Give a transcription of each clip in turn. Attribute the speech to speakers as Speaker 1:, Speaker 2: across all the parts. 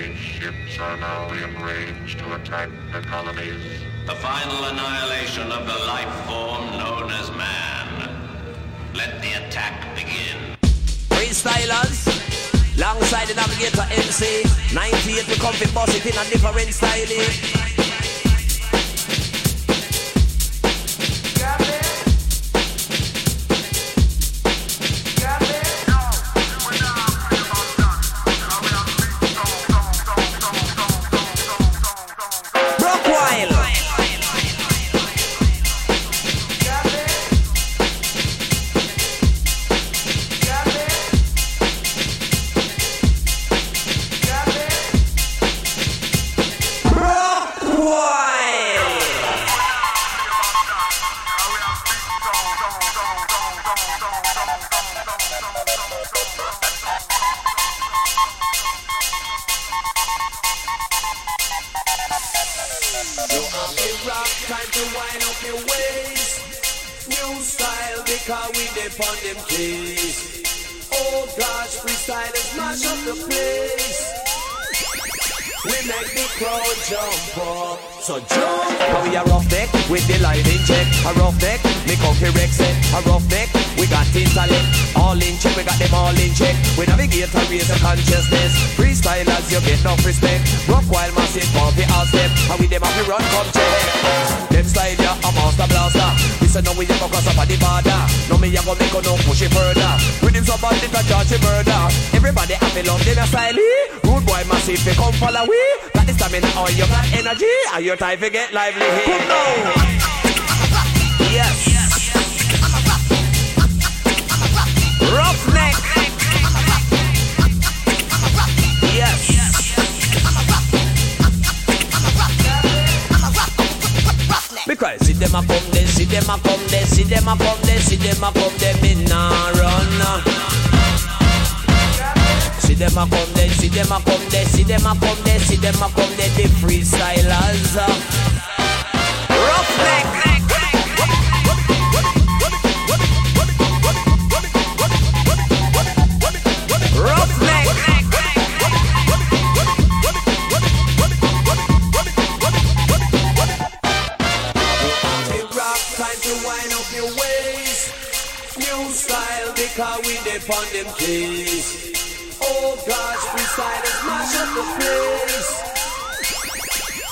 Speaker 1: Space ships are now in range to attack the colonies. The final annihilation of the life form known as man. Let the attack begin.
Speaker 2: Freestylers, alongside the navigator MC, 98 we come fit boss it in a different style. Your time to get lively here. Come now. Yes. Roughneck. Yes. Because see them a come there, see them a come there, see them a come there, see them a come there, me nah run. Them a come there, see them a come there, see them a come there, see them a come there, the freestylers. Uh. Roughneck. Roughneck. Because we depend them keys.
Speaker 3: Gosh, freestylers mash up the place.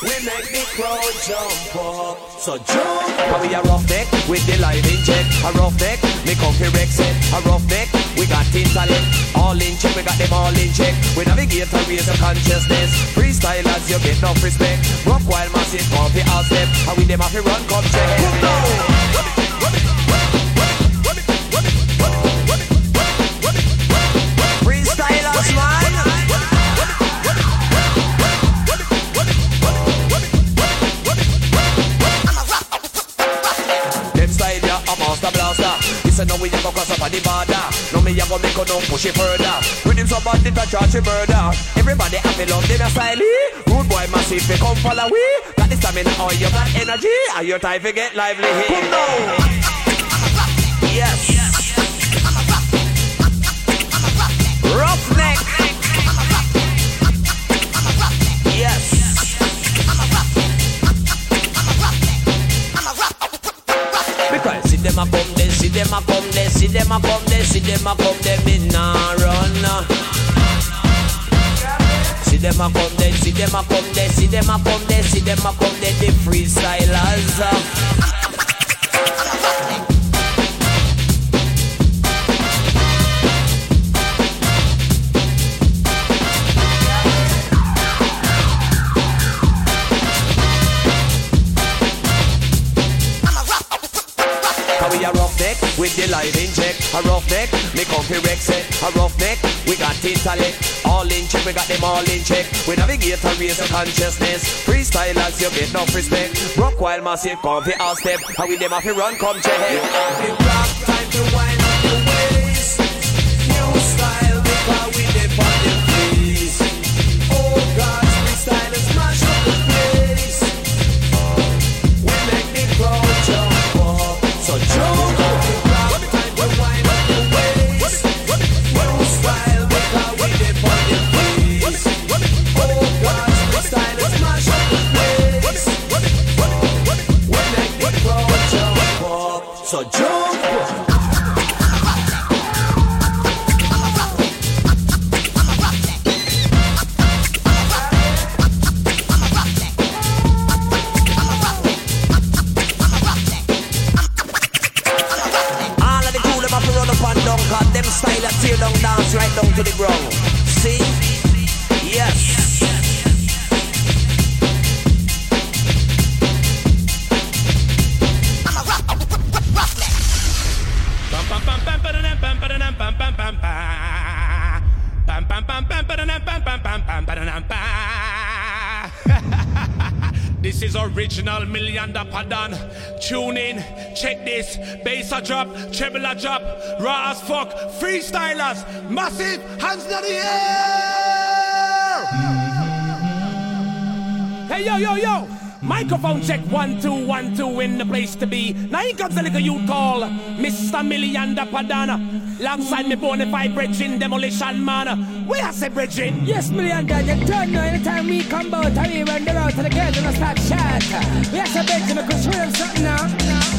Speaker 2: We make the crowd jump up. So jump. How we a rough neck with the live in check. A rough neck, me come here set. A rough neck, we got talent. All in check, we got them all in check. We navigate and raise the consciousness. Freestylers, you get enough respect. Rock while massive, come for all step. How we them have to run, come check. Come down. So we a go cross up on the border. Now me a go make no push it further. With him so bad it a charge a murder. Everybody happy love them a style. Rude boy massive they come follow we. Got the stamina or you got energy. Are your time to get lively here? Come now. Yes. Roughneck. Yes. Because see them a come them a come there, see them a come there, see them a come there, me nah run. See them a come there, see them a come there, see them a come there, see them a come there, the freestylers. With the live in check. A rough neck, me come fi wreck set. A rough neck, we got intellect. All in check, we got them all in check. We navigate and raise the consciousness. Freestylers, you get no respect. Rock while massive, come fi all step. How we them have to run, come check. You
Speaker 3: have to rock,
Speaker 4: million padan. Tune in, check this. Bass a drop, treble a drop, raw as fuck. Freestylers, massive,
Speaker 5: hands in the air. Mm-hmm. Hey yo yo yo.
Speaker 4: Microphone check one two one two in the place to be. Now he comes a little you call Mr. Million da Padana. Alongside me bonafide bridging demolition man. We are say bridging.
Speaker 5: Yes, million da. You turn now anytime we come out. I mean when they're out to the girls I start chat. We are say bridging because show them something now.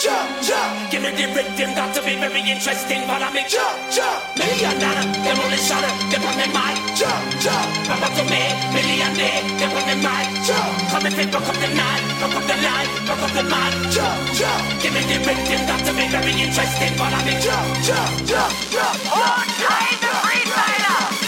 Speaker 6: jump, jump. Give me the rhythm, got to be very interesting. But I mean, jump, jump. Millionaire, they're only shot up. They're on their mind, jump, jump. Papa to me, millionaire, they're on their jump. Come and pick up the night, pick up the line, pick up the mind, jump, jump. Give me the rhythm, got to be very interesting. But I mean, jump, jump, jump, jump. All kinds of freestyle.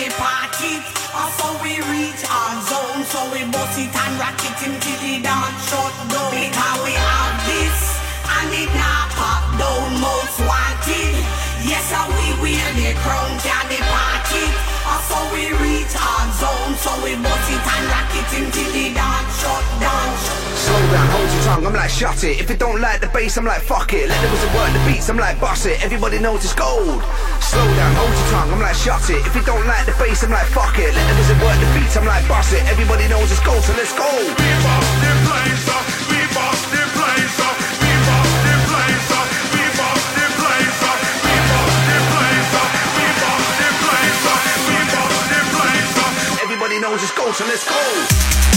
Speaker 7: the party. Also we reach our zone, so we bust it and rock it until the dance shut down. Because we have this, and it now pop down, most wanted. Yes, we wear the crown, can the party so we reach our zone. So we bust it and lock it until the dark shut down.
Speaker 8: Slow down, hold your tongue, I'm like shut it. If you don't like the bass, I'm like fuck it. Let the music work the beats, I'm like boss it. Everybody knows it's gold. Slow down, hold your tongue, I'm like shut it. If you don't like the bass, I'm like fuck it. Let the music work the beats, I'm like boss it. Everybody knows it's gold, so let's go. know, just go, to let's go.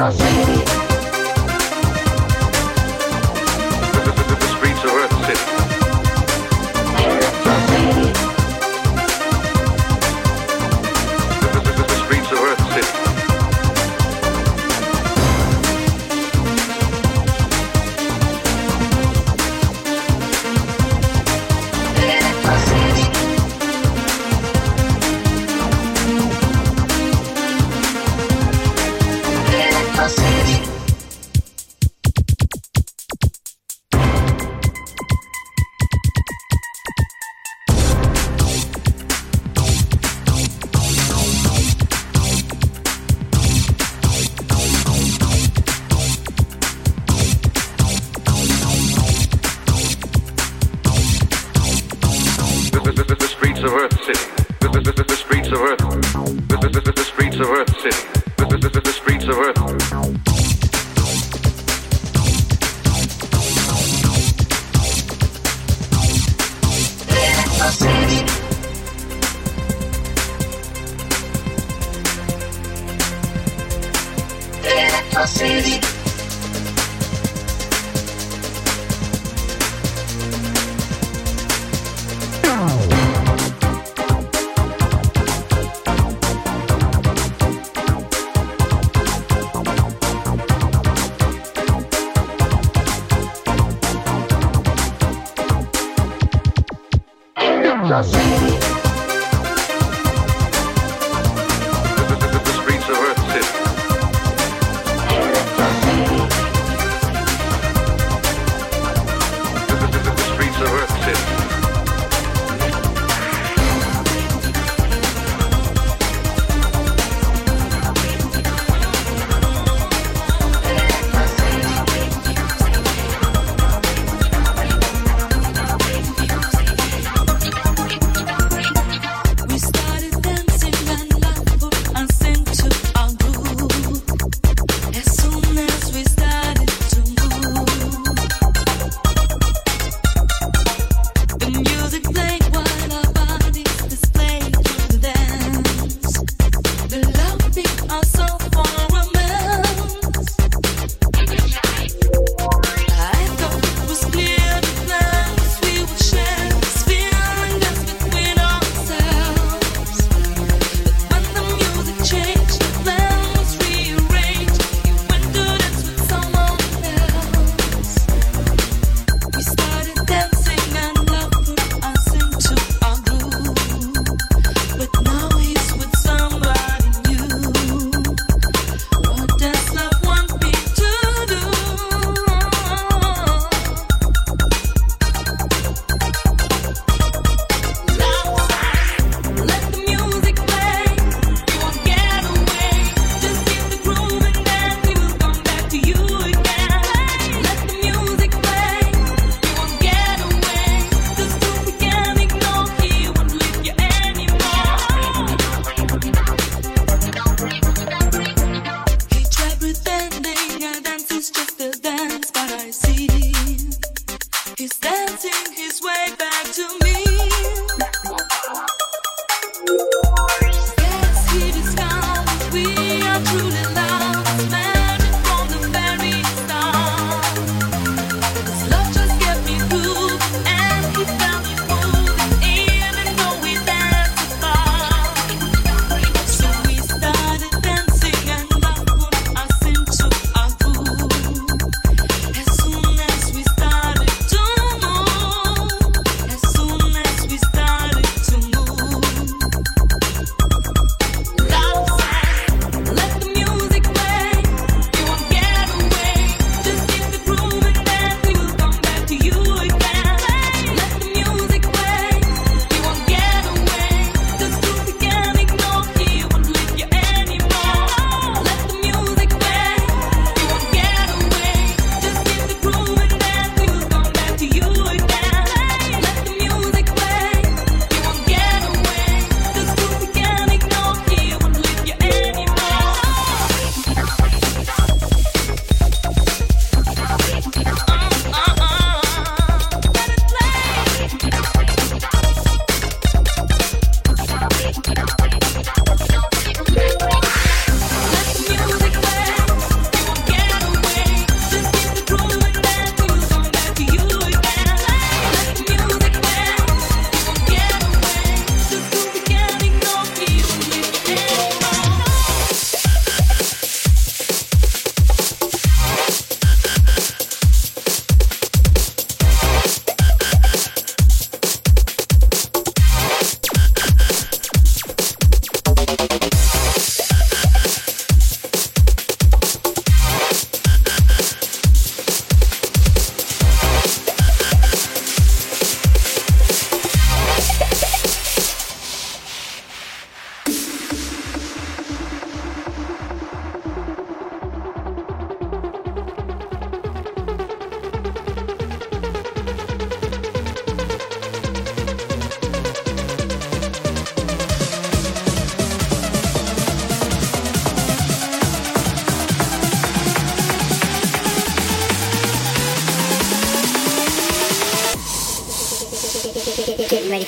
Speaker 6: Brasil.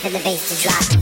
Speaker 9: For the bass to drop.